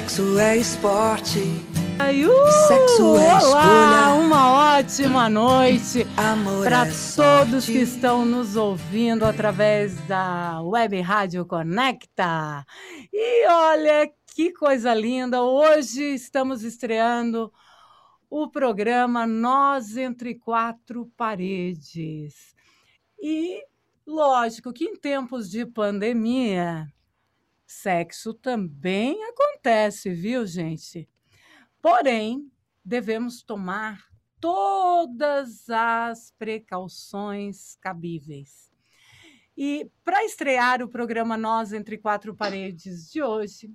Sexo é esporte. Ai, uh, Sexo é olá, escolha. uma ótima noite Amor para é todos sorte. que estão nos ouvindo através da Web Rádio Conecta. E olha que coisa linda! Hoje estamos estreando o programa Nós Entre Quatro Paredes. E lógico que em tempos de pandemia, sexo também acontece, viu, gente? Porém, devemos tomar todas as precauções cabíveis. E para estrear o programa Nós Entre Quatro Paredes de hoje,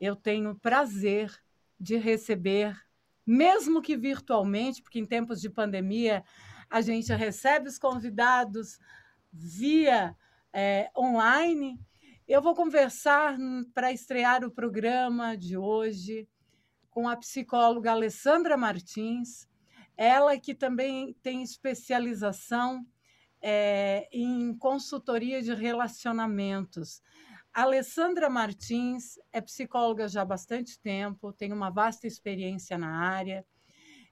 eu tenho o prazer de receber, mesmo que virtualmente, porque em tempos de pandemia a gente recebe os convidados via eh, online. Eu vou conversar para estrear o programa de hoje com a psicóloga Alessandra Martins, ela que também tem especialização eh, em consultoria de relacionamentos. Alessandra Martins é psicóloga já há bastante tempo, tem uma vasta experiência na área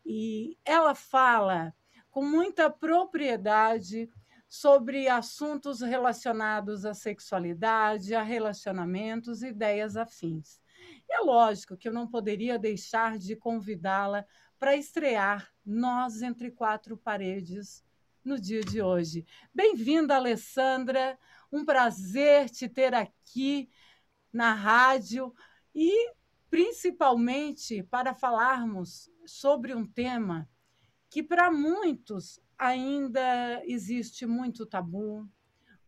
e ela fala com muita propriedade sobre assuntos relacionados à sexualidade, a relacionamentos e ideias afins. É lógico que eu não poderia deixar de convidá-la para estrear Nós Entre Quatro Paredes no dia de hoje. Bem-vinda, Alessandra. Um prazer te ter aqui na rádio e principalmente para falarmos sobre um tema que para muitos ainda existe muito tabu,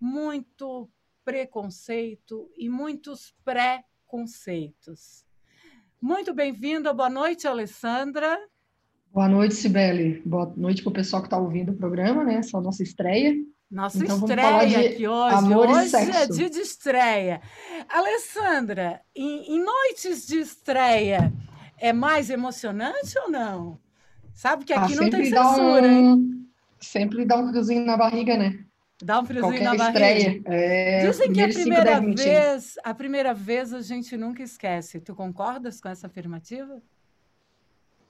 muito preconceito e muitos pré-conceitos. Muito bem-vinda, boa noite, Alessandra. Boa noite, Sibeli. Boa noite para o pessoal que está ouvindo o programa, né? Essa é a nossa estreia. Nossa Então, estreia aqui hoje. amor e hoje é sexo. dia de estreia. Alessandra, em, em noites de estreia, é mais emocionante ou não? Sabe que Ah, aqui não tem censura, hein? Sempre dá um friozinho na barriga, né? Dá um friozinho Qualquer na barriga. estreia. É, Dizem que a primeira vez, a primeira vez a gente nunca esquece. Tu concordas com essa afirmativa?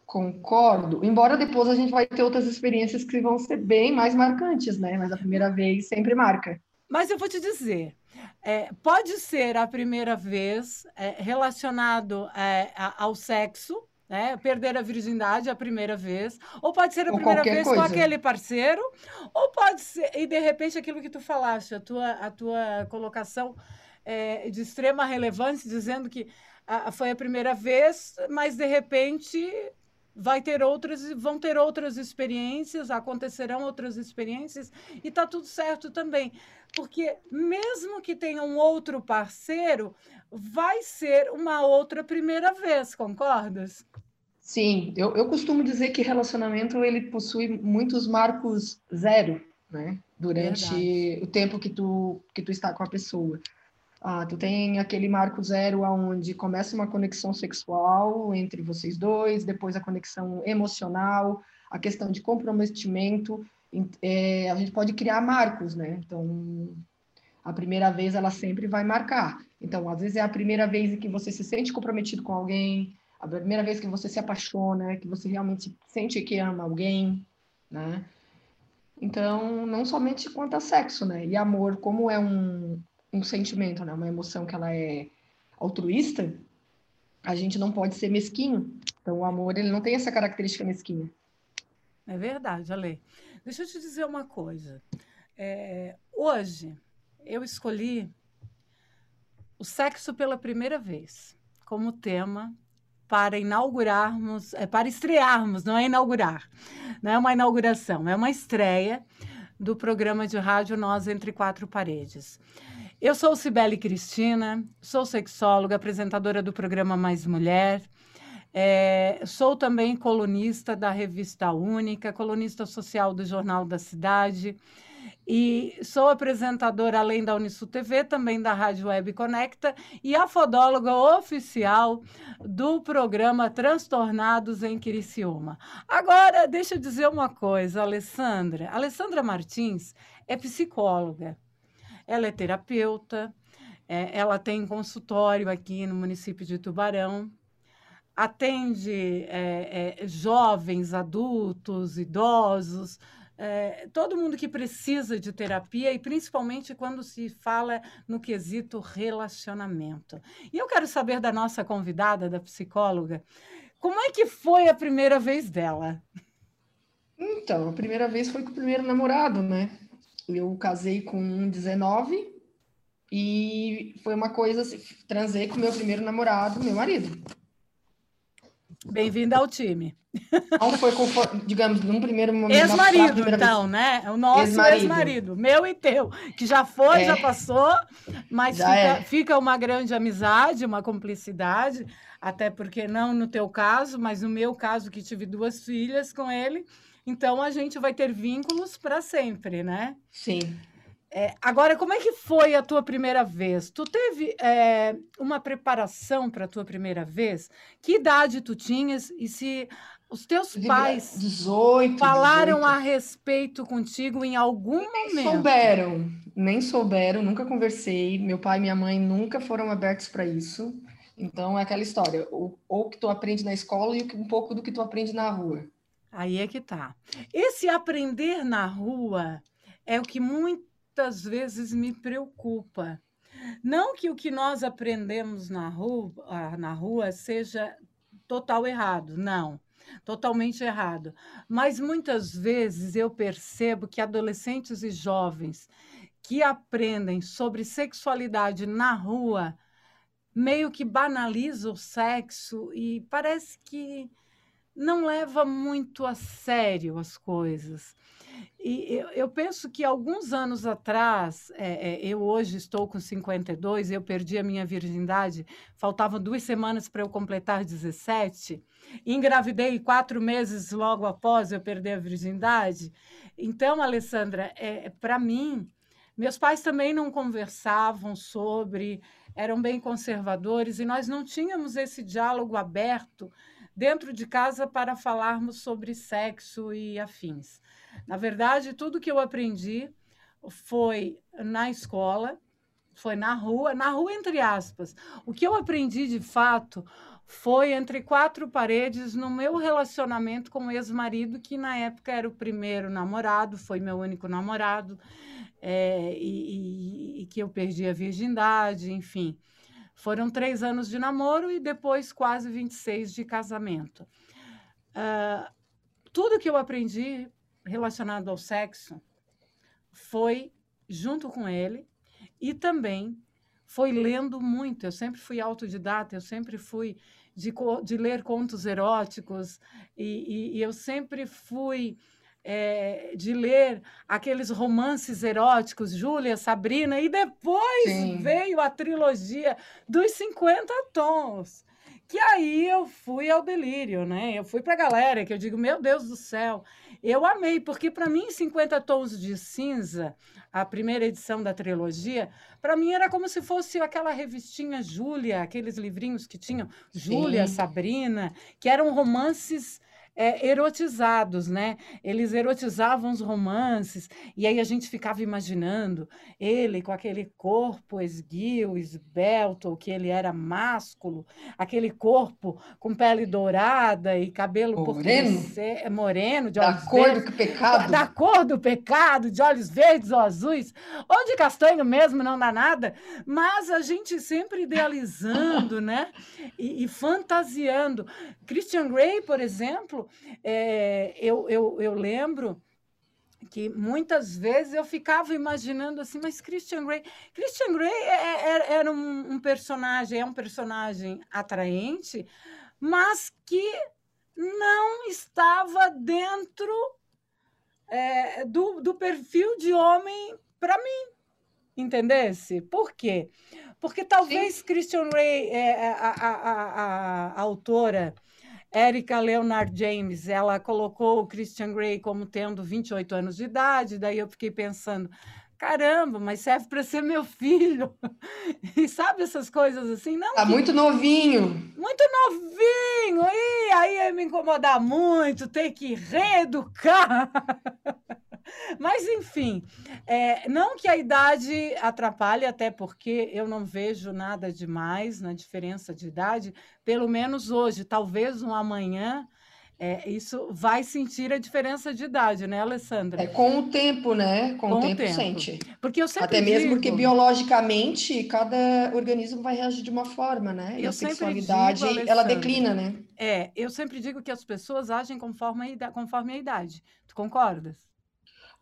Concordo. Embora depois a gente vai ter outras experiências que vão ser bem mais marcantes, né? Mas a primeira vez sempre marca. Mas eu vou te dizer, é, pode ser a primeira vez é, relacionado é, a- ao sexo, né? Perder a virgindade a primeira vez, ou pode ser a Ou primeira vez com coisa. aquele parceiro, ou pode ser, e de repente aquilo que tu falaste, a tua, a tua colocação é, de extrema relevância, dizendo que ah, foi a primeira vez, mas de repente vai ter outras, vão ter outras experiências, acontecerão outras experiências, e está tudo certo também. Porque mesmo que tenha um outro parceiro, vai ser uma outra primeira vez, concordas? Sim, eu, eu costumo dizer que relacionamento ele possui muitos marcos zero, né? Durante Verdade. o tempo que tu, que tu está com a pessoa. Ah, tu tem aquele marco zero aonde começa uma conexão sexual entre vocês dois, depois a conexão emocional, a questão de comprometimento. é, a gente pode criar marcos, né? Então, a primeira vez ela sempre vai marcar. Então, às vezes é a primeira vez em que você se sente comprometido com alguém, a primeira vez que você se apaixona, que você realmente sente que ama alguém, né? Então, não somente quanto a sexo, né? E amor, como é um, um sentimento, né? Uma emoção que ela é altruísta, a gente não pode ser mesquinho. Então, o amor, ele não tem essa característica mesquinha. É verdade, Ale. Deixa eu te dizer uma coisa. É, hoje eu escolhi o sexo pela primeira vez como tema para inaugurarmos, é, para estrearmos, não é inaugurar, não é uma inauguração, é uma estreia do programa de rádio Nós Entre Quatro Paredes. Eu sou Cibele Cristina, sou sexóloga, apresentadora do programa Mais Mulher. É, sou também colunista da Revista Única, colunista social do Jornal da Cidade. E sou apresentadora, além da Unisul TV, também da Rádio Web Conecta e a fodóloga oficial do programa Transtornados em Criciúma. Agora, deixa eu dizer uma coisa, Alessandra. Alessandra Martins é psicóloga, ela é terapeuta, É, ela tem consultório aqui no município de Tubarão, atende é, é, jovens, adultos, idosos, é, todo mundo que precisa de terapia e principalmente quando se fala no quesito relacionamento. E eu quero saber da nossa convidada, da psicóloga, como é que foi a primeira vez dela? Então, a primeira vez foi com o primeiro namorado, né? Eu casei com 19 e foi uma coisa assim, transei com meu primeiro namorado, meu marido. Bem-vinda ao time. Não foi, digamos, num primeiro momento. Ex-marido, então, né? É o nosso ex-marido, ex meu e teu, que já foi, é. já passou, mas já fica, é. fica uma grande amizade, uma cumplicidade, até porque não no teu caso, mas no meu caso, que tive duas filhas com ele, então a gente vai ter vínculos para sempre, né? Sim. É, agora, como é que foi a tua primeira vez? Tu teve é, uma preparação para a tua primeira vez? Que idade tu tinhas e se os teus pais 18, falaram 18. a respeito contigo em algum nem momento? Souberam, nem souberam, nunca conversei. Meu pai e minha mãe nunca foram abertos para isso. Então é aquela história, ou, ou que tu aprende na escola e um pouco do que tu aprende na rua. Aí é que tá. Esse aprender na rua é o que muitas vezes me preocupa. Não que o que nós aprendemos na rua, ah, na rua seja total errado, não, totalmente errado. Mas muitas vezes eu percebo que adolescentes e jovens que aprendem sobre sexualidade na rua meio que banaliza o sexo e parece que não leva muito a sério as coisas. E eu, eu, penso que alguns anos atrás, é, é, eu hoje estou com 52, eu perdi a minha virgindade, faltavam duas semanas para eu completar 17, engravidei quatro meses logo após eu perder a virgindade. Então, Alessandra, é, para mim, meus pais também não conversavam sobre, eram bem conservadores e nós não tínhamos esse diálogo aberto dentro de casa para falarmos sobre sexo e afins. Na verdade, tudo que eu aprendi foi na escola, foi na rua, na rua entre aspas. O que eu aprendi de fato foi entre quatro paredes no meu relacionamento com o ex-marido, que na época era o primeiro namorado, foi meu único namorado, é, e, e, e, que eu perdi a virgindade, enfim. Foram três anos de namoro e depois quase 26 de casamento. Uh, tudo que eu aprendi relacionado ao sexo foi junto com ele e também foi lendo muito. Eu sempre fui autodidata, eu sempre fui de, de ler contos eróticos e, e, e eu sempre fui é, de ler aqueles romances eróticos, Júlia, Sabrina, e depois Sim. veio a trilogia dos 50 tons. Que aí eu fui ao delírio, né? Eu fui para a galera, que eu digo, meu Deus do céu, eu amei, porque para mim 50 Tons de Cinza, a primeira edição da trilogia, para mim era como se fosse aquela revistinha Júlia, aqueles livrinhos que tinham Júlia, Sabrina, que eram romances é, erotizados, né? Eles erotizavam os romances, e aí a gente ficava imaginando ele com aquele corpo esguio, esbelto, que ele era másculo, aquele corpo com pele dourada e cabelo moreno, por moreno de olhos da cor verdes, do pecado, da cor do pecado, de olhos verdes ou azuis, ou de castanho mesmo, não dá nada, mas a gente sempre idealizando, né? E, e fantasiando. Christian Grey, por exemplo, é, eu, eu, eu lembro que muitas vezes eu ficava imaginando assim, mas Christian Grey, Christian Grey é, é, é, era um, um, personagem, é um personagem atraente, mas que não estava dentro é, do, do perfil de homem para mim, entendesse? Por quê? Porque talvez Sim. Christian Grey, é, a, a, a, a autora Erika Leonard James, ela colocou o Christian Grey como tendo 28 anos de idade, daí eu fiquei pensando, caramba, mas serve para ser meu filho. E sabe essas coisas assim? Não. Tá que... muito novinho. Muito novinho. E aí ia me incomodar muito, ter que reeducar. Mas, enfim, é, não que a idade atrapalhe, até porque eu não vejo nada demais na diferença de idade, pelo menos hoje, talvez um amanhã. É, isso vai sentir a diferença de idade, né, Alessandra? É com o tempo, né? Com, com o tempo, tempo, sente. Porque eu sempre Até digo... mesmo porque biologicamente cada organismo vai reagir de uma forma, né? E eu a sexualidade digo, ela declina, né? É, eu sempre digo que as pessoas agem conforme a idade. Conforme a idade. Tu concordas?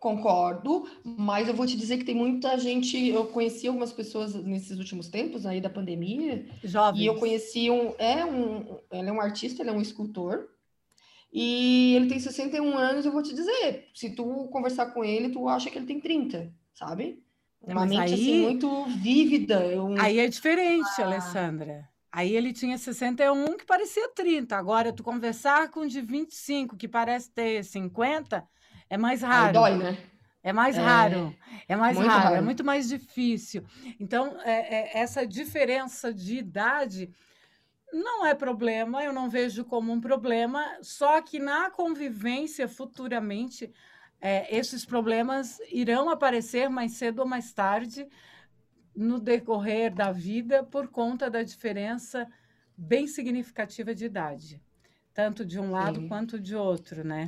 Concordo, mas eu vou te dizer que tem muita gente. Eu conheci algumas pessoas nesses últimos tempos aí da pandemia. Jovens. E eu conheci um. É um. Ele é um artista, ele é um escultor. E ele tem 61 anos, eu vou te dizer. Se tu conversar com ele, tu acha que ele tem 30, sabe? Uma mas mente assim, aí, assim, muito vívida. Um... Aí é diferente, ah. Alessandra. Aí ele tinha 61, que parecia 30. Agora, tu conversar com um de 25, que parece ter 50, é mais raro. Aí dói, né? É mais é, raro, é mais raro, raro, é muito mais difícil. Então, é, é, essa diferença de idade não é problema, eu não vejo como um problema, só que na convivência futuramente, é, esses problemas irão aparecer mais cedo ou mais tarde no decorrer da vida por conta da diferença bem significativa de idade tanto de um lado Sim. quanto de outro, né?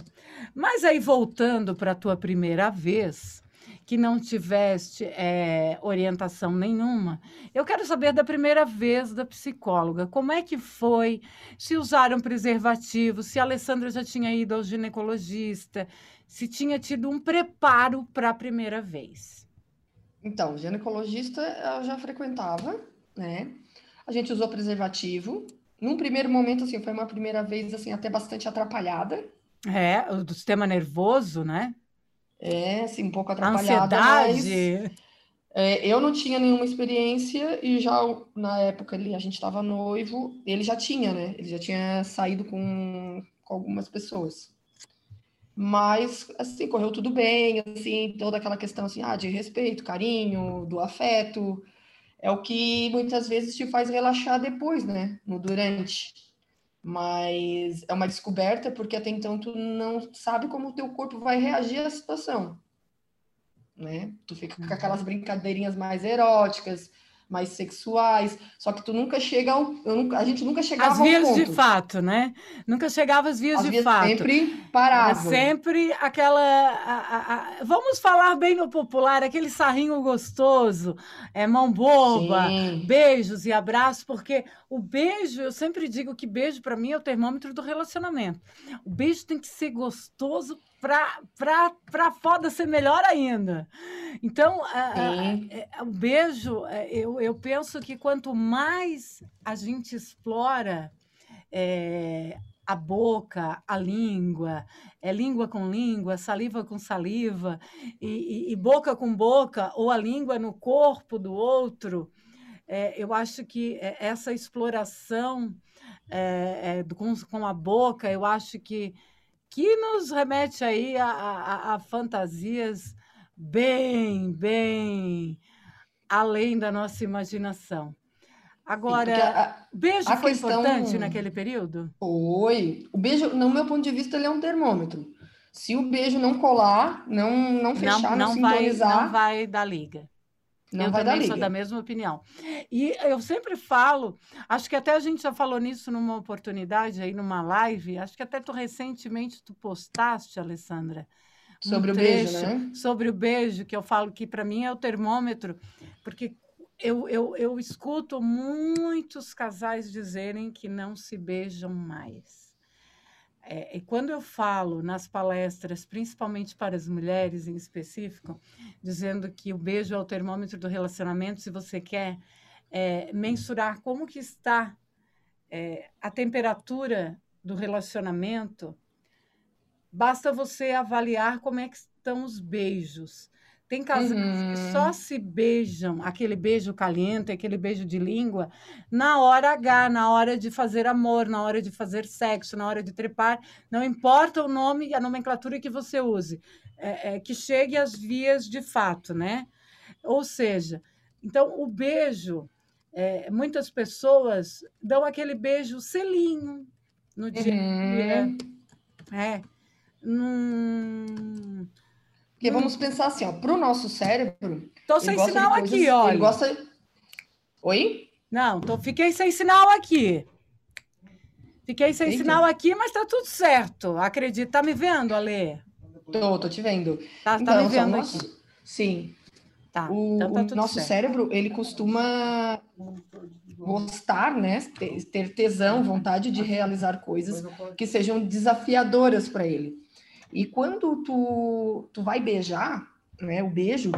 Mas aí voltando para a tua primeira vez, que não tiveste é, orientação nenhuma, eu quero saber da primeira vez da psicóloga. Como é que foi? Se usaram preservativo? Se a Alessandra já tinha ido ao ginecologista? Se tinha tido um preparo para a primeira vez? Então, ginecologista eu já frequentava, né? A gente usou preservativo, num primeiro momento, assim, foi uma primeira vez, assim, até bastante atrapalhada. É, do sistema nervoso, né? É, assim, um pouco atrapalhada, Ansiedade. mas... É, eu não tinha nenhuma experiência e já na época ali, a gente estava noivo, ele já tinha, né? Ele já tinha saído com, com algumas pessoas. Mas, assim, correu tudo bem, assim, toda aquela questão, assim, ah, de respeito, carinho, do afeto, é o que muitas vezes te faz relaxar depois, né? No durante. Mas é uma descoberta porque até então tu não sabe como o teu corpo vai reagir à situação. Né? Tu fica com uhum. aquelas brincadeirinhas mais eróticas, mais sexuais, só que tu nunca chega ao, nunca, a gente nunca chegava As vias de fato, né? Nunca chegava às vias as de vias fato. Sempre parava. Sempre aquela, a, a, a, vamos falar bem no popular, aquele sarrinho gostoso, é mão boba, Sim. beijos e abraços, porque o beijo, eu sempre digo que beijo para mim é o termômetro do relacionamento. O beijo tem que ser gostoso para foda ser melhor ainda. Então, é, o beijo, é, eu, eu penso que quanto mais a gente explora é, a boca, a língua, é língua com língua, saliva com saliva, e, e, e boca com boca, ou a língua no corpo do outro, é, eu acho que essa exploração é, é, com, com a boca, eu acho que que nos remete aí a, a, a fantasias bem, bem além da nossa imaginação. Agora, Sim, beijo a foi questão... importante naquele período? Foi. O beijo, no meu ponto de vista, ele é um termômetro. Se o beijo não colar, não, não fechar, não, não, não sintonizar... Vai, não vai dar liga. Não eu também sou da mesma opinião. E eu sempre falo, acho que até a gente já falou nisso numa oportunidade aí numa live, acho que até tu recentemente tu postaste, Alessandra, um sobre trecho, o beijo, né? Sobre o beijo, que eu falo que para mim é o termômetro, porque eu, eu, eu escuto muitos casais dizerem que não se beijam mais. É, e quando eu falo nas palestras, principalmente para as mulheres em específico, dizendo que o beijo é o termômetro do relacionamento, se você quer é, mensurar como que está é, a temperatura do relacionamento, basta você avaliar como é que estão os beijos. Tem casais uhum. que só se beijam, aquele beijo caliente, aquele beijo de língua, na hora H, na hora de fazer amor, na hora de fazer sexo, na hora de trepar. Não importa o nome e a nomenclatura que você use, é, é, que chegue às vias de fato, né? Ou seja, então o beijo, é, muitas pessoas dão aquele beijo selinho no dia. Uhum. É. Num Porque vamos pensar assim, ó, para o nosso cérebro. Tô sem sinal coisas, aqui, olha. Ele gosta. Oi? Não, tô, fiquei sem sinal aqui. Fiquei sem Eita. sinal aqui, mas tá tudo certo. Acredito. Tá me vendo, Ale? Tô, tô te vendo. Tá, então, tá me vendo nosso... aqui. Sim. Tá, o, então tá o nosso certo. cérebro, ele costuma gostar, né? Ter tesão, vontade de realizar coisas que sejam desafiadoras para ele. E quando tu, tu vai beijar, né? O beijo,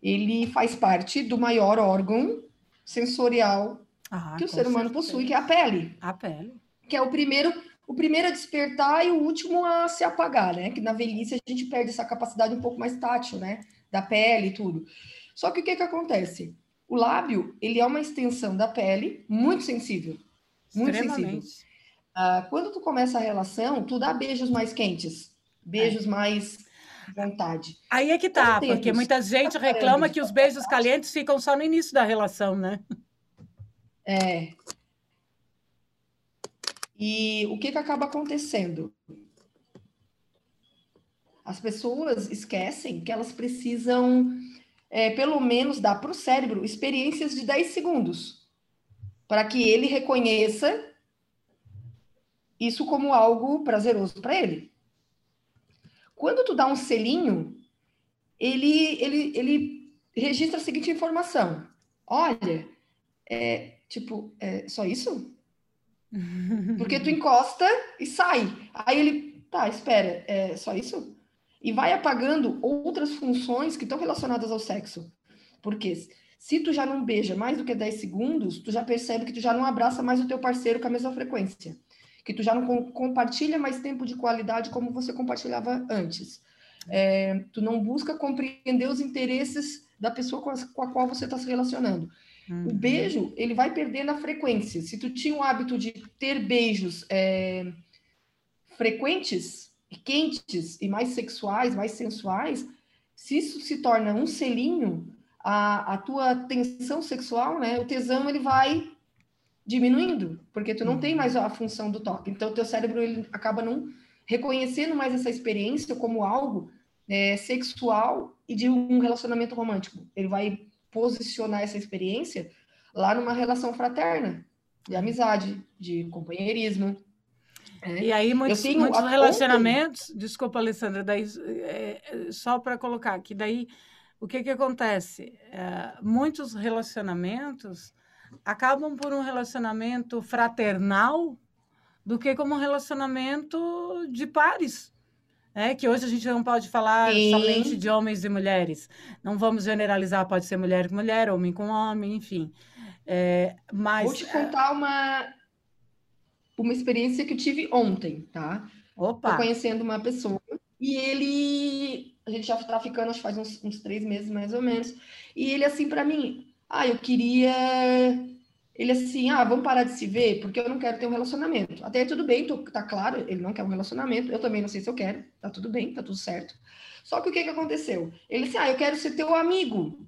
ele faz parte do maior órgão sensorial ah, que o ser humano certeza. possui, que é a pele. A pele. Que é o primeiro, o primeiro a despertar e o último a se apagar, né? Que na velhice a gente perde essa capacidade um pouco mais tátil, né? Da pele e tudo. Só que o que que acontece? O lábio, ele é uma extensão da pele muito sensível. Muito sensível. Ah, quando tu começa a relação, tu dá beijos mais quentes, beijos mais vontade. Aí é que tá, porque muita gente reclama que os beijos calientes ficam só no início da relação, né? É. E o que, que acaba acontecendo? As pessoas esquecem que elas precisam, é, pelo menos, dar para o cérebro experiências de 10 segundos, para que ele reconheça isso como algo prazeroso para ele. Quando tu dá um selinho, ele, ele, ele registra a seguinte informação: olha, é, tipo, é só isso? Porque tu encosta e sai. Aí ele, tá, espera, é só isso? E vai apagando outras funções que estão relacionadas ao sexo. Porque se tu já não beija mais do que 10 segundos, tu já percebe que tu já não abraça mais o teu parceiro com a mesma frequência que tu já não compartilha mais tempo de qualidade como você compartilhava antes. É, tu não busca compreender os interesses da pessoa com a, com a qual você está se relacionando. Uhum. O beijo, ele vai perdendo a frequência. Se tu tinha o hábito de ter beijos é, frequentes, quentes e mais sexuais, mais sensuais, se isso se torna um selinho, a, a tua tensão sexual, né, o tesão, ele vai diminuindo, porque tu não tem uhum. mais a função do toque. Então, o teu cérebro ele acaba não reconhecendo mais essa experiência como algo é, sexual e de um relacionamento romântico. Ele vai posicionar essa experiência lá numa relação fraterna, de amizade, de companheirismo. É. E aí, muitos, muitos relacionamentos, desculpa, Alessandra, daí, é só para colocar que daí o que, que acontece? É, muitos relacionamentos acabam por um relacionamento fraternal do que como um relacionamento de pares. É, que hoje a gente não pode falar Sim. somente de homens e mulheres. Não vamos generalizar, pode ser mulher com mulher, homem com homem, enfim. É, mas, Vou te contar uma, uma experiência que eu tive ontem, tá? Opa! Tô conhecendo uma pessoa e ele... A gente já está ficando, acho que faz uns, uns três meses mais ou menos. E ele assim para mim, ah, eu queria. Ele assim, ah, vamos parar de se ver, porque eu não quero ter um relacionamento. Até aí, tudo bem, tô, tá claro, ele não quer um relacionamento, eu também não sei se eu quero, tá tudo bem, tá tudo certo. Só que o que que aconteceu? Ele assim, ah, eu quero ser teu amigo.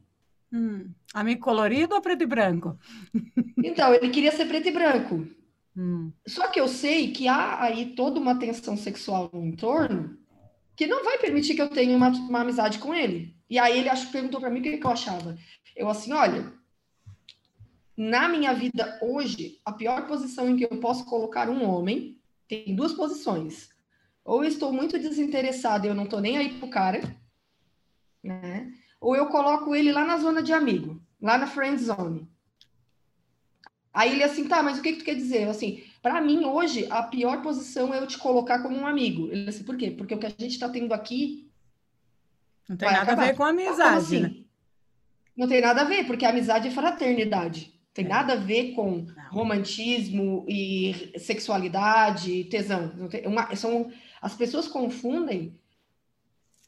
Hum, amigo colorido ou preto e branco? Então, ele queria ser preto e branco. Hum. Só que eu sei que há aí toda uma tensão sexual no entorno que não vai permitir que eu tenha uma, uma amizade com ele. E aí ele acho, perguntou para mim o que, que eu achava. Eu assim, olha, na minha vida hoje, a pior posição em que eu posso colocar um homem tem duas posições. Ou eu estou muito desinteressado e eu não estou nem aí pro cara, né? Ou eu coloco ele lá na zona de amigo, lá na friend zone. Aí ele assim, tá, mas o que, que tu quer dizer? Eu, assim, para mim hoje a pior posição é eu te colocar como um amigo. Ele assim, por quê? Porque o que a gente está tendo aqui não tem nada acabar. a ver com amizade, assim? né? Não tem nada a ver, porque a amizade é fraternidade. Tem é. nada a ver com romantismo e sexualidade, tesão. Uma, são, as pessoas confundem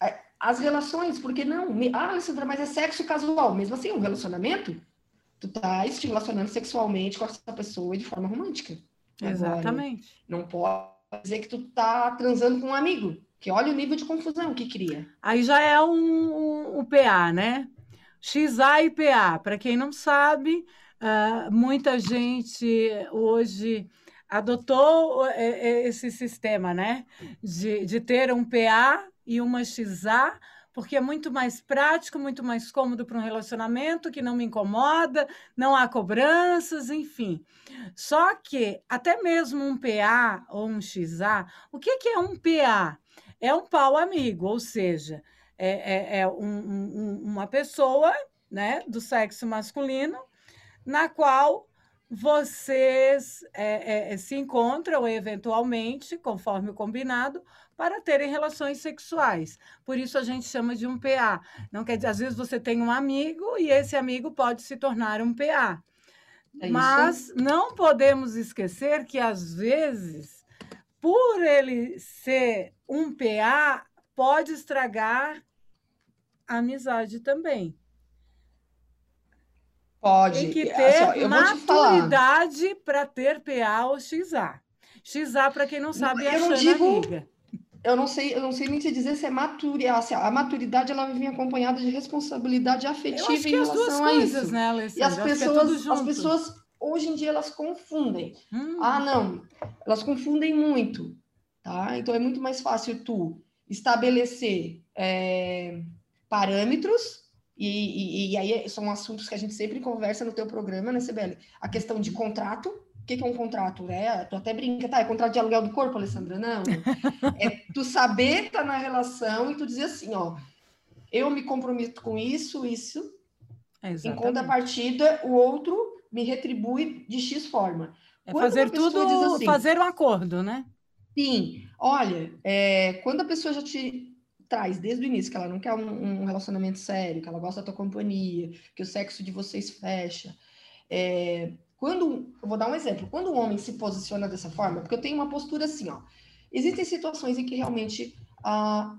é, as relações, porque não? Ah, Alessandra, mas é sexo casual. Mesmo assim, um relacionamento, tu tá te relacionando sexualmente com essa pessoa de forma romântica. Exatamente. Agora, não pode dizer que tu tá transando com um amigo, que olha o nível de confusão que cria. Aí já é um, um, um PA, né? XA e PA. Para quem não sabe, uh, muita gente hoje adotou é, é, esse sistema, né? De, de ter um PA e uma XA, porque é muito mais prático, muito mais cômodo para um relacionamento que não me incomoda, não há cobranças, enfim. Só que até mesmo um PA ou um XA, o que, que é um PA? É um pau amigo, ou seja, é, é, é um, um, uma pessoa né, do sexo masculino na qual vocês é, é, se encontram eventualmente, conforme o combinado, para terem relações sexuais. Por isso a gente chama de um PA. Não quer dizer, às vezes você tem um amigo e esse amigo pode se tornar um PA. É Mas não podemos esquecer que às vezes, por ele ser um PA, pode estragar a amizade também. Pode. Tem que ter assim, maturidade para ter PA ou XA. XA, para quem não sabe, é a digo, amiga. Eu não sei, eu não sei nem te dizer se é maturidade. Assim, a maturidade ela vem acompanhada de responsabilidade afetiva em relação a coisas, isso. Né, Alessandra? E as é pessoas, é as pessoas hoje em dia elas confundem. Hum. Ah, não, elas confundem muito, tá? Então é muito mais fácil tu estabelecer é, parâmetros e, e, e, aí são assuntos que a gente sempre conversa no teu programa, né, Sibeli? A questão de contrato. O que, que é um contrato? né tu até brinca, tá? É contrato de aluguel do corpo, Alessandra? Não. É tu saber estar tá na relação e tu dizer assim, ó, eu me comprometo com isso, isso. Exatamente. Em contrapartida, o outro me retribui de X forma. É fazer tudo, assim, fazer um acordo, né? Sim. Olha, é, quando a pessoa já te traz desde o início que ela não quer um, um, relacionamento sério, que ela gosta da tua companhia, que o sexo de vocês fecha. É, quando, eu vou dar um exemplo, quando o homem se posiciona dessa forma, porque eu tenho uma postura assim, ó, existem situações em que realmente ah,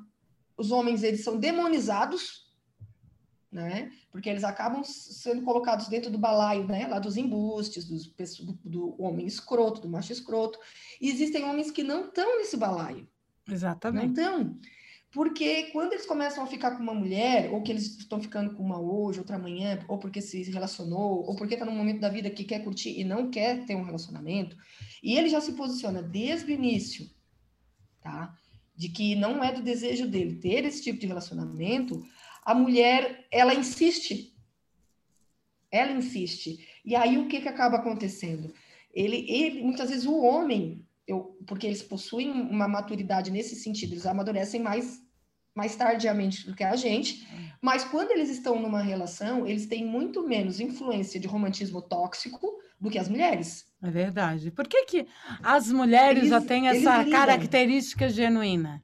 os homens eles são demonizados, né? Porque eles acabam sendo colocados dentro do balaio, né? Lá dos embustes, dos, do, do homem escroto, do macho escroto. E existem homens que não estão nesse balaio. Exatamente. Não estão. Porque quando eles começam a ficar com uma mulher, ou que eles estão ficando com uma hoje, outra amanhã, ou porque se relacionou, ou porque está num momento da vida que quer curtir e não quer ter um relacionamento, e ele já se posiciona desde o início, tá? De que não é do desejo dele ter esse tipo de relacionamento, a mulher, ela insiste. Ela insiste. E aí o que, que acaba acontecendo? Ele, ele, muitas vezes o homem eu, porque eles possuem uma maturidade nesse sentido, eles amadurecem mais, mais tardiamente do que a gente, mas quando eles estão numa relação, eles têm muito menos influência de romantismo tóxico do que as mulheres. É verdade. Por que, que as mulheres eles, já têm essa característica genuína?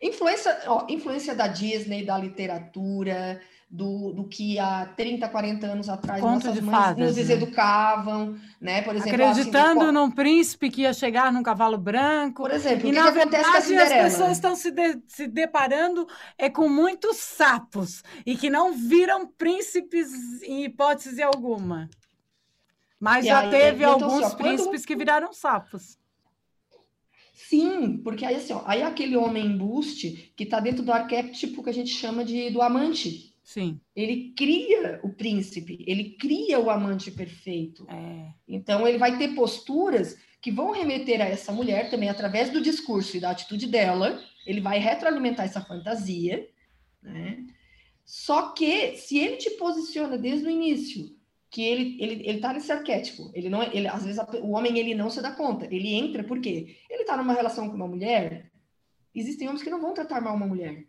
Influência, ó, influência da Disney, da literatura, do, do que há 30, 40 anos atrás Conto nossas mães fadas, nos né? educavam, né? Por exemplo, acreditando assim, num príncipe que ia chegar num cavalo branco. Por exemplo, e que, na que Cinderela? as pessoas estão se, de, se deparando é com muitos sapos e que não viram príncipes em hipótese alguma. Mas e já aí, teve então, alguns assim, ó, príncipes quando... que viraram sapos. Sim, porque aí assim, ó, aí aquele homem embuste que está dentro do arquétipo que a gente chama de do amante, Sim. Ele cria o príncipe, ele cria o amante perfeito. É. Então, ele vai ter posturas que vão remeter a essa mulher também através do discurso e da atitude dela. Ele vai retroalimentar essa fantasia, né? Só que se ele te posiciona desde o início que ele ele ele tá nesse arquétipo, ele não é, ele às vezes o homem ele não se dá conta, ele entra porque ele tá numa relação com uma mulher. Existem homens que não vão tratar mal uma mulher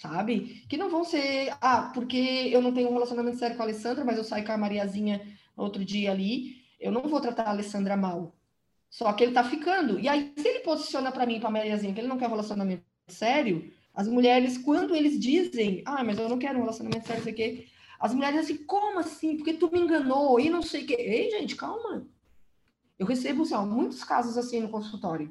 sabe? Que não vão ser, ah, porque eu não tenho um relacionamento sério com a Alessandra, mas eu saio com a Mariazinha outro dia ali, eu não vou tratar a Alessandra mal. Só que ele tá ficando. E aí, se ele posiciona para mim, para a Mariazinha, que ele não quer um relacionamento sério, as mulheres, quando eles dizem, ah, mas eu não quero um relacionamento sério, sei o quê, as mulheres assim, como assim? Porque tu me enganou e não sei o quê. Ei, gente, calma. Eu recebo, assim, ó, muitos casos assim no consultório.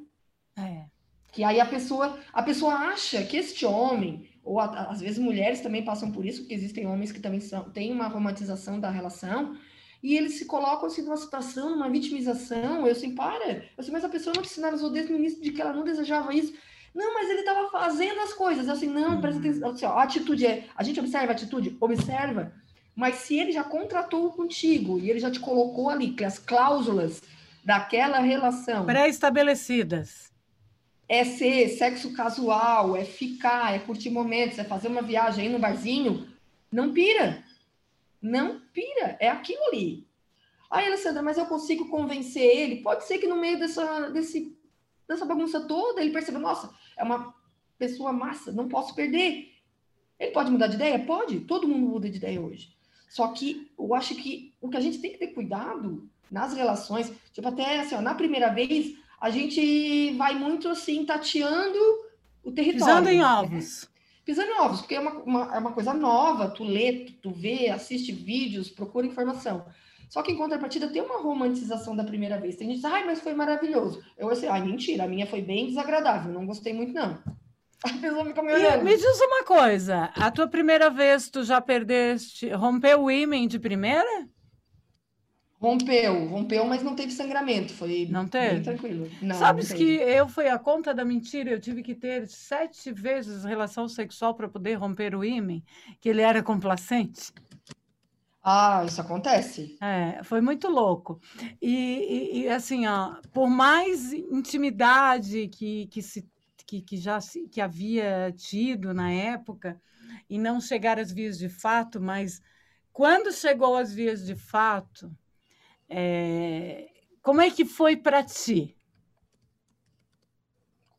É. Que aí a pessoa, a pessoa acha que este homem ou às vezes mulheres também passam por isso, porque existem homens que também são, têm uma romantização da relação, e eles se colocam assim numa situação, numa vitimização, eu assim, para, eu assim, mas a pessoa não te sinalizou desde o início de que ela não desejava isso, não, mas ele estava fazendo as coisas, eu assim, não, presta uhum. atenção, assim, ó, a atitude é, a gente observa a atitude, observa, mas se ele já contratou contigo, e ele já te colocou ali, as cláusulas daquela relação... Pré-estabelecidas é ser sexo casual, é ficar, é curtir momentos, é fazer uma viagem aí no barzinho, não pira. Não pira. É aquilo ali. Ai, Alessandra, mas eu consigo convencer ele? Pode ser que no meio dessa, desse, dessa bagunça toda ele perceba, nossa, é uma pessoa massa, não posso perder. Ele pode mudar de ideia? Pode. Todo mundo muda de ideia hoje. Só que eu acho que o que a gente tem que ter cuidado nas relações, tipo, até assim, ó, na primeira vez, a gente vai muito assim, tateando o território. Pisando em ovos. Pisando em ovos, porque é uma, uma, é uma coisa nova, tu lê, tu, vê, assiste vídeos, procura informação. Só que em contrapartida tem uma romantização da primeira vez. Tem gente que diz, ai, mas foi maravilhoso. Eu assim, ai, mentira, a minha foi bem desagradável, não gostei muito, não. A pessoa fica me olhando. E me diz uma coisa, a tua primeira vez tu já perdeste, rompeu o ímã de primeira? Rompeu, rompeu, mas não teve sangramento, foi não teve? bem tranquilo. Não, Sabes não que eu fui a conta da mentira, eu tive que ter sete vezes relação sexual para poder romper o ímã, que ele era complacente. Ah, isso acontece? É, foi muito louco. E, e, e, assim, ó, por mais intimidade que, que, se, que, que já se, que havia tido na época, e não chegar às vias de fato, mas quando chegou às vias de fato, é, como é que foi para ti?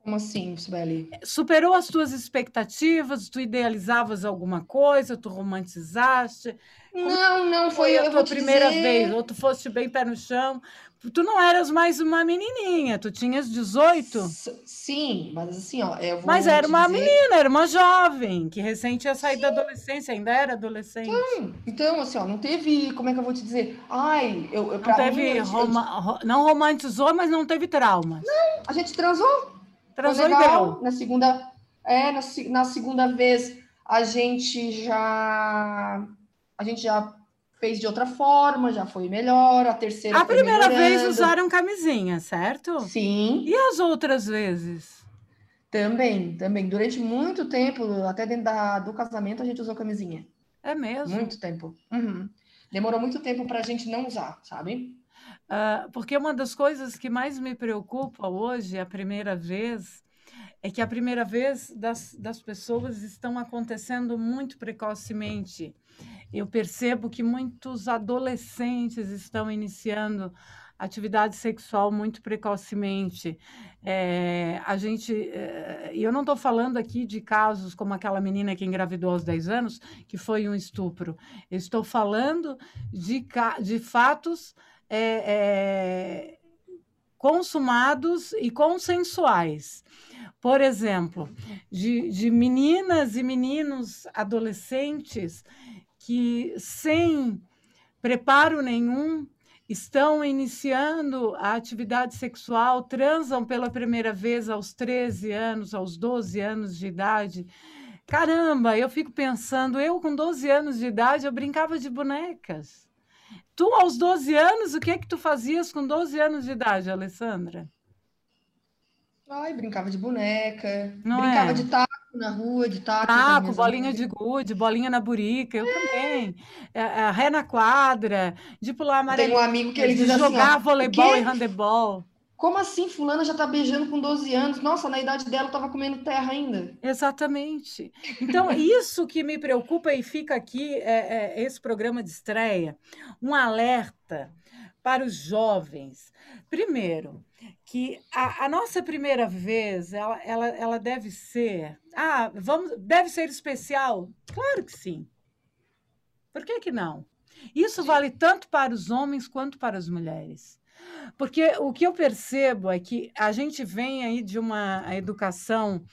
Como assim, Sibeli? Superou as tuas expectativas? Tu idealizavas alguma coisa? Tu romantizaste? Não, não foi, foi a tua primeira dizer... vez? Ou tu foste bem pé no chão? Tu não eras mais uma menininha, tu tinhas 18. S sim, mas assim, ó. mas era uma dizer... menina, era uma jovem, que recém tinha saído sim. da adolescência, ainda era adolescente. Então, então, assim, ó, não teve. Como é que eu vou te dizer? Ai, eu. eu não teve. Mim, eu... Não romantizou, mas não teve traumas. Não, a gente transou. Transou legal. Na segunda. É, na, na segunda vez a gente já. A gente já fez de outra forma, já foi melhor. A terceira. A primeira vez usaram camisinha, certo? Sim. E as outras vezes? Também, também. Durante muito tempo, até dentro da, do casamento, a gente usou camisinha. É mesmo? Muito tempo. Uhum. Demorou muito tempo para a gente não usar, sabe? Uh, porque uma das coisas que mais me preocupa hoje, a primeira vez, é que a primeira vez das, das pessoas estão acontecendo muito precocemente. Eu percebo que muitos adolescentes estão iniciando atividade sexual muito precocemente. É, a gente, é, eu não estou falando aqui de casos como aquela menina que engravidou aos 10 anos, que foi um estupro. Eu estou falando de, de fatos é, é, consumados e consensuais. Por exemplo, de, de meninas e meninos adolescentes que, sem preparo nenhum, estão iniciando a atividade sexual, transam pela primeira vez aos 13 anos, aos 12 anos de idade. Caramba, eu fico pensando, eu com 12 anos de idade, eu brincava de bonecas. Tu, aos 12 anos, o que é que tu fazias com 12 anos de idade, Alessandra? Ai, brincava de boneca, Não brincava é? de taco na rua, de taco. Taco, bolinha de gude, bolinha na burica, eu é. também. É, é, ré na quadra, de pular amarelinha. Tem um amigo que ele de diz jogar assim, voleibol e handebol. Como assim? Fulana já tá beijando com 12 anos. Nossa, na idade dela eu tava comendo terra ainda. Exatamente. Então, isso que me preocupa e fica aqui, é, é, esse programa de estreia, um alerta para os jovens. Primeiro, que a, a, nossa primeira vez, ela, ela, ela deve ser. Ah, vamos, deve ser especial? Claro que sim. Por que, que não? Isso vale tanto para os homens quanto para as mulheres. Porque o que eu percebo é que a gente vem aí de uma educação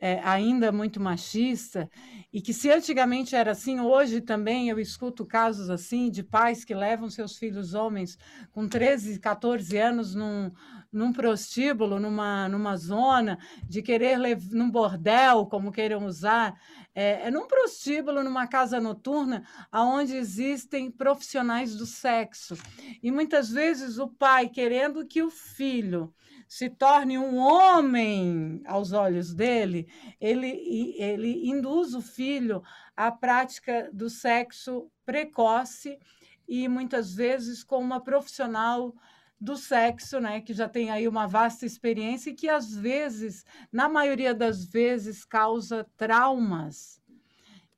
é, ainda muito machista, e que se antigamente era assim, hoje também eu escuto casos assim de pais que levam seus filhos homens com 13, 14 anos num, num prostíbulo, numa, numa zona, de querer num bordel, como queiram usar, é, é num prostíbulo, numa casa noturna, onde existem profissionais do sexo. E muitas vezes o pai querendo que o filho se torne um homem aos olhos dele, ele, ele induz o filho à prática do sexo precoce e muitas vezes com uma profissional do sexo, né, que já tem aí uma vasta experiência e que às vezes, na maioria das vezes, causa traumas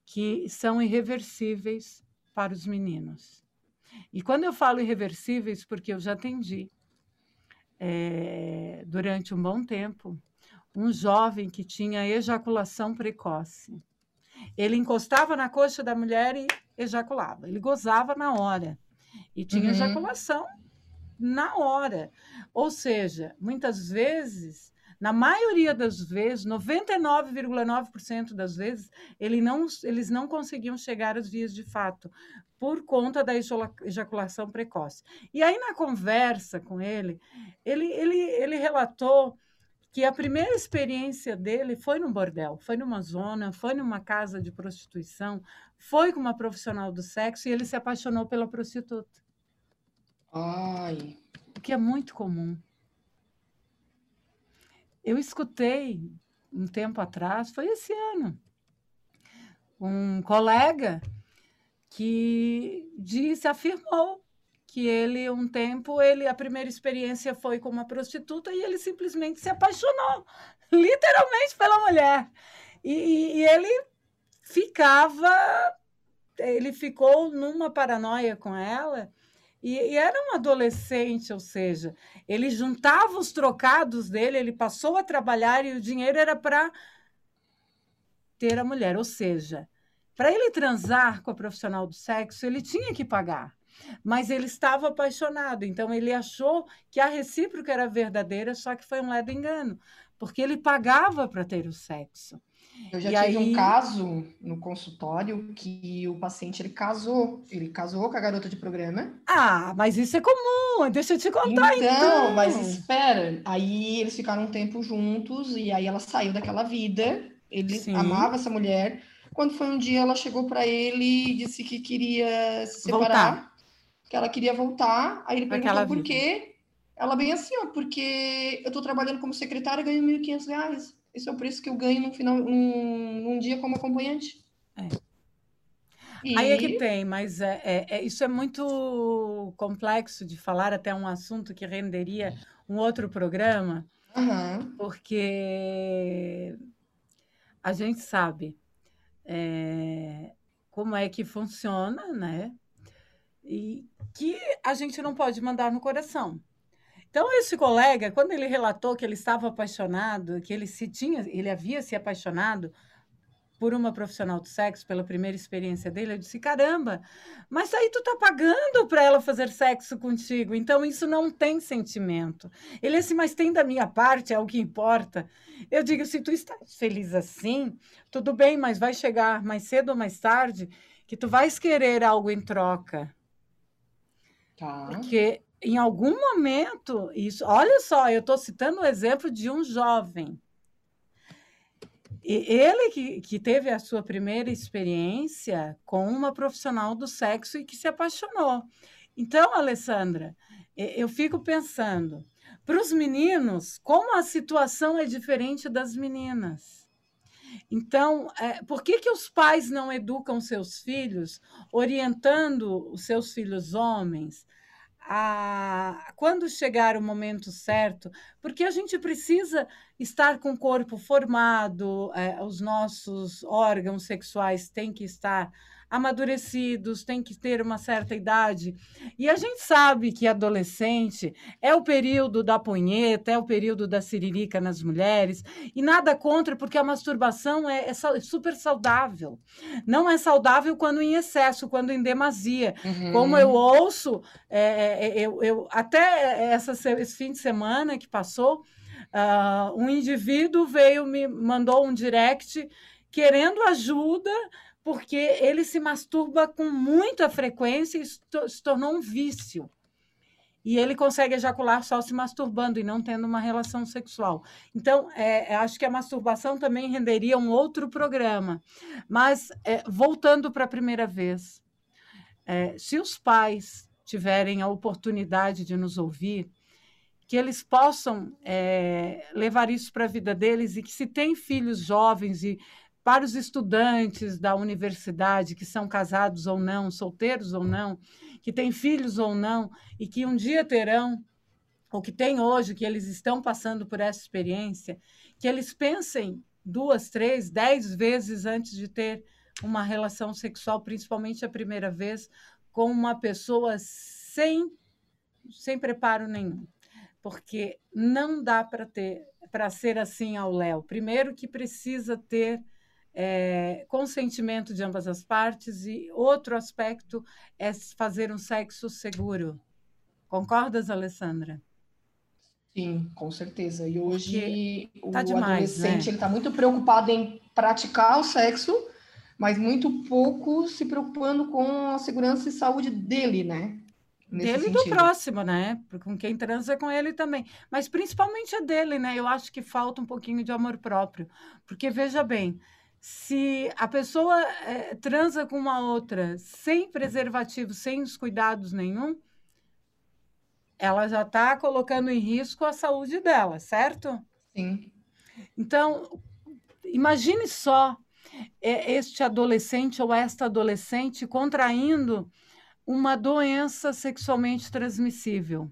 que são irreversíveis para os meninos. E quando eu falo irreversíveis, porque eu já atendi é, durante um bom tempo um jovem que tinha ejaculação precoce. Ele encostava na coxa da mulher e ejaculava. Ele gozava na hora e tinha uhum. ejaculação na hora. Ou seja, muitas vezes, na maioria das vezes, 99,9% das vezes, ele não, eles não conseguiam chegar às vias de fato por conta da ejaculação precoce. E aí, na conversa com ele, ele, ele, ele relatou que a primeira experiência dele foi no bordel, foi numa zona, foi numa casa de prostituição, foi com uma profissional do sexo e ele se apaixonou pela prostituta. Ai. O que é muito comum. Eu escutei um tempo atrás, foi esse ano, um colega que disse, afirmou que ele um tempo ele a primeira experiência foi com uma prostituta e ele simplesmente se apaixonou literalmente pela mulher e, e ele ficava ele ficou numa paranoia com ela e, e, era um adolescente, ou seja, ele juntava os trocados dele, ele passou a trabalhar e o dinheiro era para ter a mulher, ou seja, para ele transar com a profissional do sexo, ele tinha que pagar mas ele estava apaixonado, então ele achou que a recíproca era verdadeira, só que foi um ledo engano, porque ele pagava para ter o sexo. Eu já e tive aí... um caso no consultório que o paciente ele casou, ele casou com a garota de programa. Ah, mas isso é comum, deixa eu te contar então. Então, mas espera, aí eles ficaram um tempo juntos e aí ela saiu daquela vida, ele Sim. amava essa mulher. Quando foi um dia, ela chegou para ele e disse que queria se separar. Voltar que ela queria voltar. Aí ele perguntou por quê. Ela bem assim, ó, porque eu tô trabalhando como secretária e ganho R$ 1.500. Esse é o preço que eu ganho num, final, num, num dia como acompanhante. É. E... Aí é que tem, mas é, é, é, isso é muito complexo de falar, até um assunto que renderia um outro programa, uhum. porque a gente sabe é, como é que funciona, né? E que a gente não pode mandar no coração. Então, esse colega, quando ele relatou que ele estava apaixonado, que ele se tinha, ele havia se apaixonado por uma profissional do sexo pela primeira experiência dele, eu disse: caramba, mas aí tu tá pagando para ela fazer sexo contigo, então isso não tem sentimento. Ele disse: mas tem da minha parte, é o que importa. Eu digo: se tu estás feliz assim, tudo bem, mas vai chegar mais cedo ou mais tarde que tu vais querer algo em troca. Tá. Porque em algum momento, isso, olha só, eu estou citando o exemplo de um jovem. E ele que, que teve a sua primeira experiência com uma profissional do sexo e que se apaixonou. Então, Alessandra, eu fico pensando, para os meninos, como a situação é diferente das meninas. Então, é, por que, que os pais não educam seus filhos, orientando os seus filhos homens, a, quando chegar o momento certo, porque a gente precisa estar com o corpo formado, é, os nossos órgãos sexuais têm que estar amadurecidos, têm que ter uma certa idade. E a gente sabe que adolescente é o período da punheta, é o período da siririca nas mulheres, e nada contra, porque a masturbação é, é super saudável. Não é saudável quando em excesso, quando em demasia. Uhum. Como eu ouço, é, é, é eu, eu, até essa, esse fim de semana que passou, uh, um indivíduo veio, me mandou um direct querendo ajuda porque ele se masturba com muita frequência e se tornou um vício. E ele consegue ejacular só se masturbando e não tendo uma relação sexual. Então, é, acho que a masturbação também renderia um outro programa. Mas, é, voltando para a primeira vez, é, se os pais tiverem a oportunidade de nos ouvir, que eles possam é, levar isso para a vida deles e que se tem filhos jovens e para os estudantes da universidade que são casados ou não, solteiros ou não, que têm filhos ou não e que um dia terão, ou que tem hoje, que eles estão passando por essa experiência, que eles pensem duas, três, dez vezes antes de ter uma relação sexual, principalmente a primeira vez, com uma pessoa sem, sem preparo nenhum. Porque não dá para ter para ser assim ao Léo. Primeiro que precisa ter é, consentimento de ambas as partes e outro aspecto é fazer um sexo seguro. Concordas, Alessandra? Sim, com certeza. E hoje tá o demais, adolescente né? ele está muito preocupado em praticar o sexo, mas muito pouco se preocupando com a segurança e saúde dele, né? Nesse Dele e do sentido. próximo, né? Com quem transa é com ele também. Mas principalmente a dele, né? Eu acho que falta um pouquinho de amor próprio. Porque, veja bem, se a pessoa eh, transa com uma outra sem preservativo, sem os cuidados nenhum, ela já está colocando em risco a saúde dela, certo? Sim. Então, imagine só eh, este adolescente ou esta adolescente contraindo uma doença sexualmente transmissível.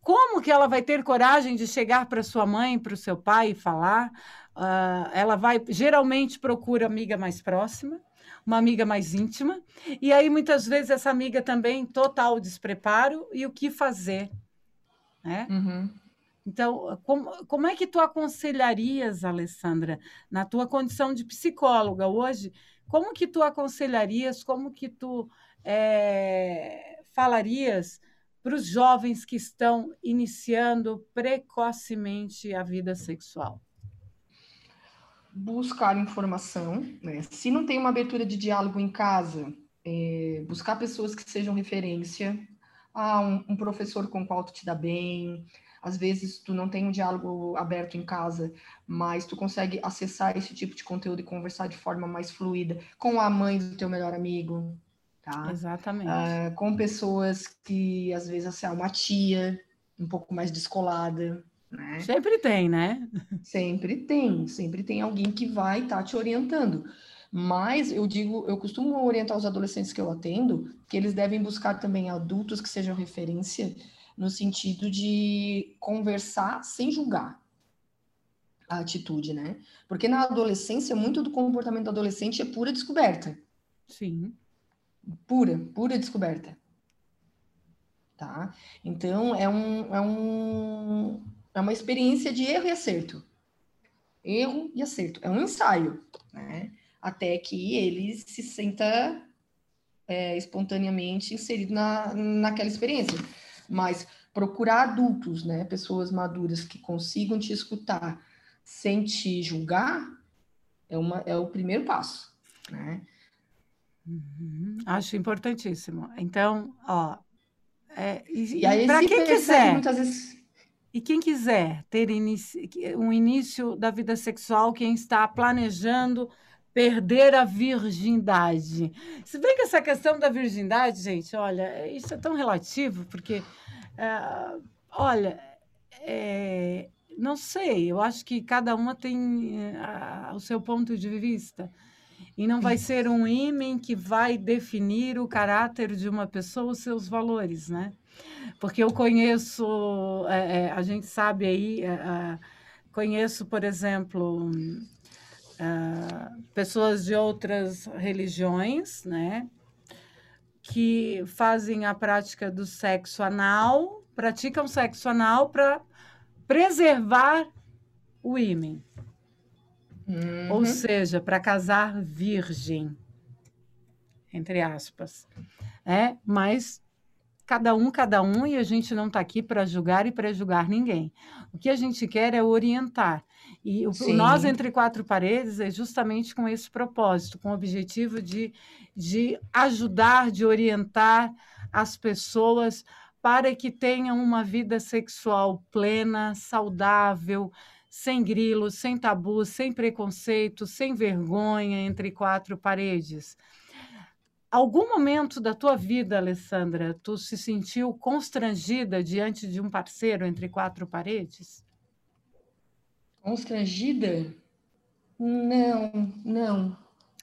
Como que ela vai ter coragem de chegar para sua mãe, para o seu pai e falar? Ah, ela vai, geralmente procura amiga mais próxima, uma amiga mais íntima, e aí muitas vezes essa amiga também total despreparo e o que fazer, né? Uhum. Então, como, como é que tu aconselharias, Alessandra, na tua condição de psicóloga hoje, como que tu aconselharias, como que tu eh, falarias para os jovens que estão iniciando precocemente a vida sexual? Buscar informação, né? Se não tem uma abertura de diálogo em casa, é, buscar pessoas que sejam referência, ah, um, um professor com o qual tu te dá bem, às vezes tu não tem um diálogo aberto em casa, mas tu consegue acessar esse tipo de conteúdo e conversar de forma mais fluida com a mãe do teu melhor amigo, tá? Exatamente. Ah, com pessoas que às vezes assim, ah, uma tia um pouco mais descolada, né? Sempre tem, né? Sempre tem, sempre tem alguém que vai estar te orientando. Mas eu digo, eu costumo orientar os adolescentes que eu atendo que eles devem buscar também adultos que sejam referência no sentido de conversar sem julgar a atitude, né? Porque na adolescência, muito do comportamento do adolescente é pura descoberta. Sim. Pura, pura descoberta. Tá? Então, é, um, é, um, é uma experiência de erro e acerto. Erro e acerto. É um ensaio, né? Até que ele se sinta é, espontaneamente inserido na, naquela experiência. Mas procurar adultos, né? Pessoas maduras que consigam te escutar sem te julgar é, uma, é o primeiro passo, né? Uhum. Acho importantíssimo. Então, ó, é, e, E aí para quem quiser, muitas vezes e quem quiser ter inici- um início da vida sexual, quem está planejando perder a virgindade. Se bem que essa questão da virgindade, gente, olha, isso é tão relativo, porque, ah, olha, é, não sei, eu acho que cada uma tem eh, o seu ponto de vista. E não vai ser um ímã que vai definir o caráter de uma pessoa, os seus valores, né? Porque eu conheço, é, é, a gente sabe aí, é, é, conheço, por exemplo, ah, pessoas de outras religiões, né? Que fazem a prática do sexo anal, praticam sexo anal para preservar o ímã. Ou Uhum. seja, para casar virgem, entre aspas. É, mas cada um, cada um, e a gente não está aqui para julgar e prejulgar ninguém. O que a gente quer é orientar. E o, Nós. Entre Quatro Paredes é justamente com esse propósito, com o objetivo de, de ajudar, de orientar as pessoas para que tenham uma vida sexual plena, saudável, sem grilos, sem tabus, sem preconceito, sem vergonha entre quatro paredes. Algum momento da tua vida, Alessandra, tu se sentiu constrangida diante de um parceiro entre quatro paredes? Constrangida? Não, não.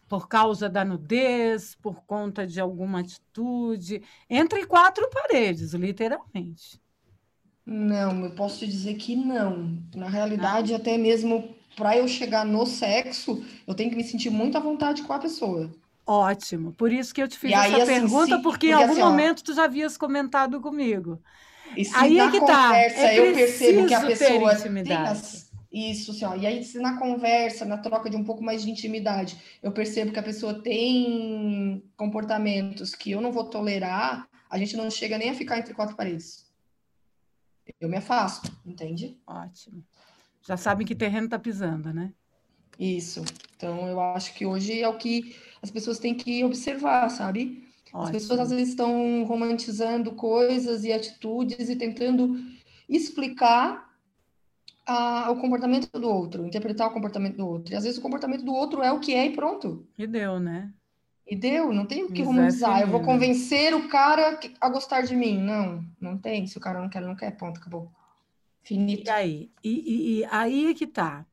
Por causa da nudez, por conta de alguma atitude, entre quatro paredes, literalmente. Não, eu posso te dizer que não. Na realidade, não. até mesmo para eu chegar no sexo, eu tenho que me sentir muito à vontade com a pessoa. Ótimo. Por isso que eu te fiz e essa aí, assim, pergunta, se, porque, em algum assim, momento tu já havias comentado comigo. E se aí é que tá. conversa tá. é eu percebo que a pessoa tem as, isso, assim, ó, e aí se na conversa, na troca de um pouco mais de intimidade, eu percebo que a pessoa tem comportamentos que eu não vou tolerar, a gente não chega nem a ficar entre quatro paredes. Eu me afasto, entende? Ótimo. Já sabem que terreno está pisando, né? Isso. Então, eu acho que hoje é o que as pessoas têm que observar, sabe? Ótimo. As pessoas às vezes estão romantizando coisas e atitudes e tentando explicar a, o comportamento do outro, interpretar o comportamento do outro. E às vezes o comportamento do outro é o que é e pronto. E deu, né? E deu, não tem o que romantizar. Eu vou convencer o cara a gostar de mim. Não, não tem. Se o cara não quer, não quer, ponto, acabou. Finito. E aí? E, e, e aí é que tá.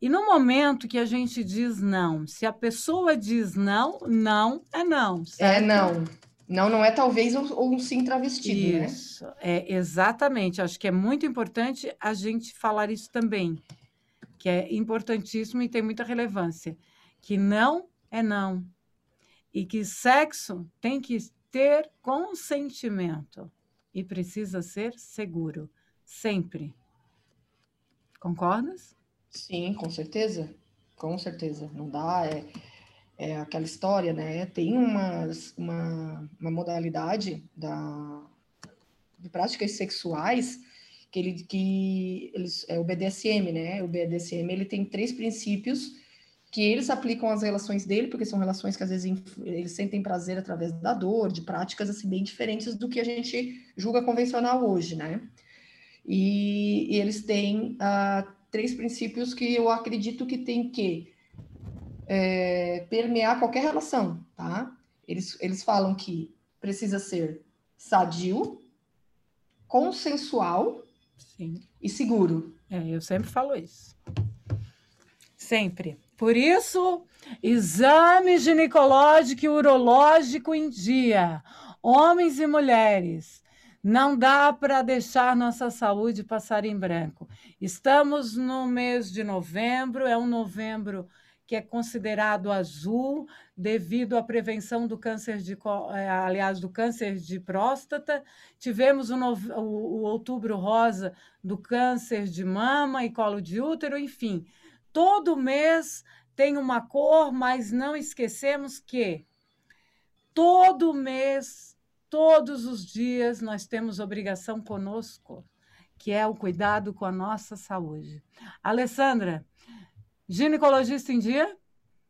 E no momento que a gente diz não, se a pessoa diz não, não é não. É certo? É não. Não, não é talvez ou um sim travestido, né? isso, né? é exatamente. Acho que é muito importante a gente falar isso também, que é importantíssimo e tem muita relevância. Que não é não. E que sexo tem que ter consentimento e precisa ser seguro, sempre. Concordas? Sim, com certeza. Com certeza. Não dá, é, é aquela história, né? Tem uma, uma, uma modalidade da, de práticas sexuais que ele que eles é o BDSM, né? O BDSM ele tem três princípios que eles aplicam às relações dele, porque são relações que às vezes eles sentem prazer através da dor, de práticas assim bem diferentes do que a gente julga convencional hoje, né? E, e eles têm uh, três princípios que eu acredito que tem que é, permear qualquer relação, tá? Eles, eles falam que precisa ser sadio, consensual Sim. e seguro. É, eu sempre falo isso. Sempre. Por isso, exame ginecológico e urológico em dia. Homens e mulheres, não dá para deixar nossa saúde passar em branco. Estamos no mês de novembro, é um novembro que é considerado azul devido à prevenção do câncer de, é, aliás, do câncer de próstata. Tivemos o, o, o outubro rosa do câncer de mama e colo de útero, enfim. Todo mês tem uma cor, mas não esquecemos que todo mês Todos os dias nós temos obrigação conosco, que é o cuidado com a nossa saúde. Alessandra, ginecologista em dia?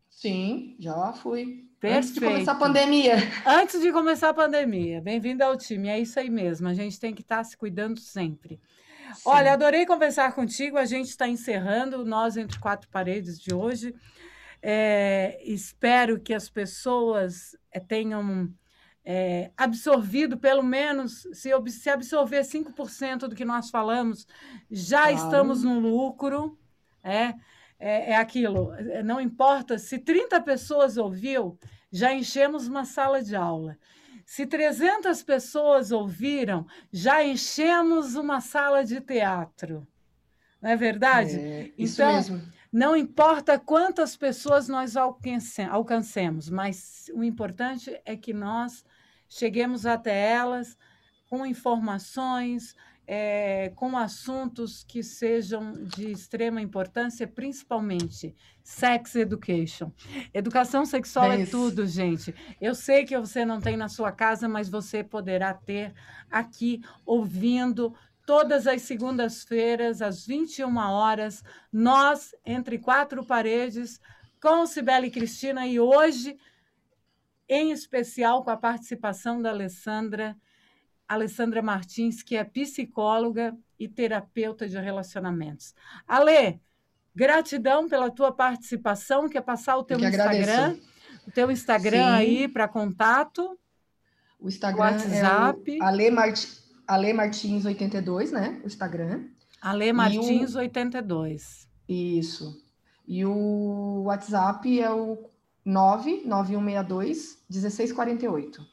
Sim, já fui. Perfeito. Antes de começar a pandemia. Antes de começar a pandemia. Bem-vinda ao time. É isso aí mesmo. A gente tem que estar tá se cuidando sempre. Sim. Olha, adorei conversar contigo. A gente está encerrando Nós Entre Quatro Paredes de hoje. É, espero que as pessoas é, tenham é, absorvido, pelo menos, se, se absorver 5% do que nós falamos, já estamos no lucro. É, é, é, aquilo, não importa se 30 pessoas ouviu, já enchemos uma sala de aula. Se 300 pessoas ouviram, já enchemos uma sala de teatro. Não é verdade? É, isso então, mesmo. Não importa quantas pessoas nós alcancemos, mas o importante é que nós cheguemos até elas com informações, é, com assuntos que sejam de extrema importância, principalmente sex education. Educação sexual é, é tudo, gente. Eu sei que você não tem na sua casa, mas você poderá ter aqui ouvindo todas as segundas-feiras, às 21 horas, nós, entre quatro paredes, com Cibele Cristina, e hoje em especial com a participação da Alessandra, Alessandra Martins, que é psicóloga e terapeuta de relacionamentos. Ale, gratidão pela tua participação, quer passar o teu Instagram, o teu Instagram Sim. aí para contato. O Instagram WhatsApp. é o Ale, Mart... Ale Martins 82, né? O Instagram. Ale Martins o... 82. Isso. E o WhatsApp é o 99162 1648.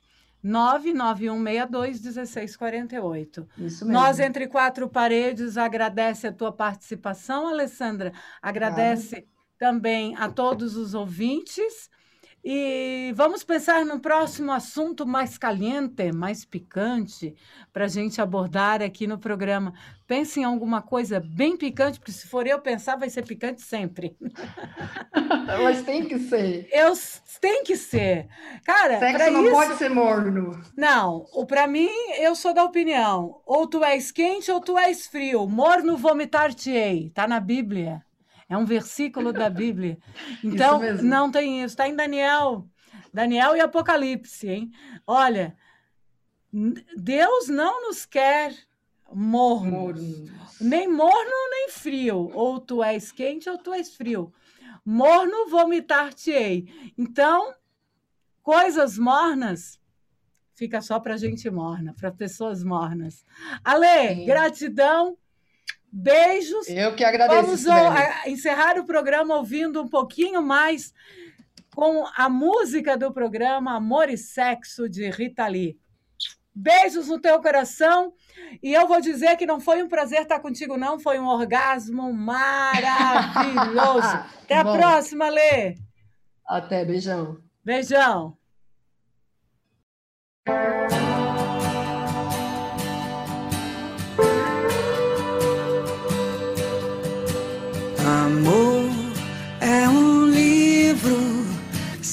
991621648. Isso mesmo. Nós, entre quatro paredes, agradece a tua participação, Alessandra. Agradece também a todos os ouvintes. E vamos pensar no próximo assunto mais caliente, mais picante, para a gente abordar aqui no programa. Pense em alguma coisa bem picante, porque se for eu pensar, vai ser picante sempre. Mas tem que ser. Eu tem que ser. Cara, Sexo não isso... pode ser morno. Não, para mim, eu sou da opinião: ou tu és quente ou tu és frio. Morno vomitar-te-ei. Tá na Bíblia. É um versículo da Bíblia. Então, não tem isso. Está em Daniel. Daniel e Apocalipse, hein? Olha, Deus não nos quer mornos. Morno. Nem morno, nem frio. Ou tu és quente ou tu és frio. Morno vomitar-te-ei. Então, coisas mornas fica só para gente morna, para pessoas mornas. Ale, Sim. gratidão. Beijos. Eu que agradeço. Vamos encerrar o programa ouvindo um pouquinho mais com a música do programa Amor e Sexo de Rita Lee. Beijos no teu coração. E eu vou dizer que não foi um prazer estar contigo, não. Foi um orgasmo maravilhoso. Até a Bom. próxima, Lê. Até, beijão. Beijão.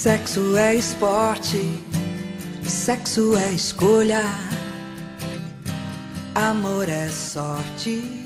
Sexo é esporte, sexo é escolha, amor é sorte.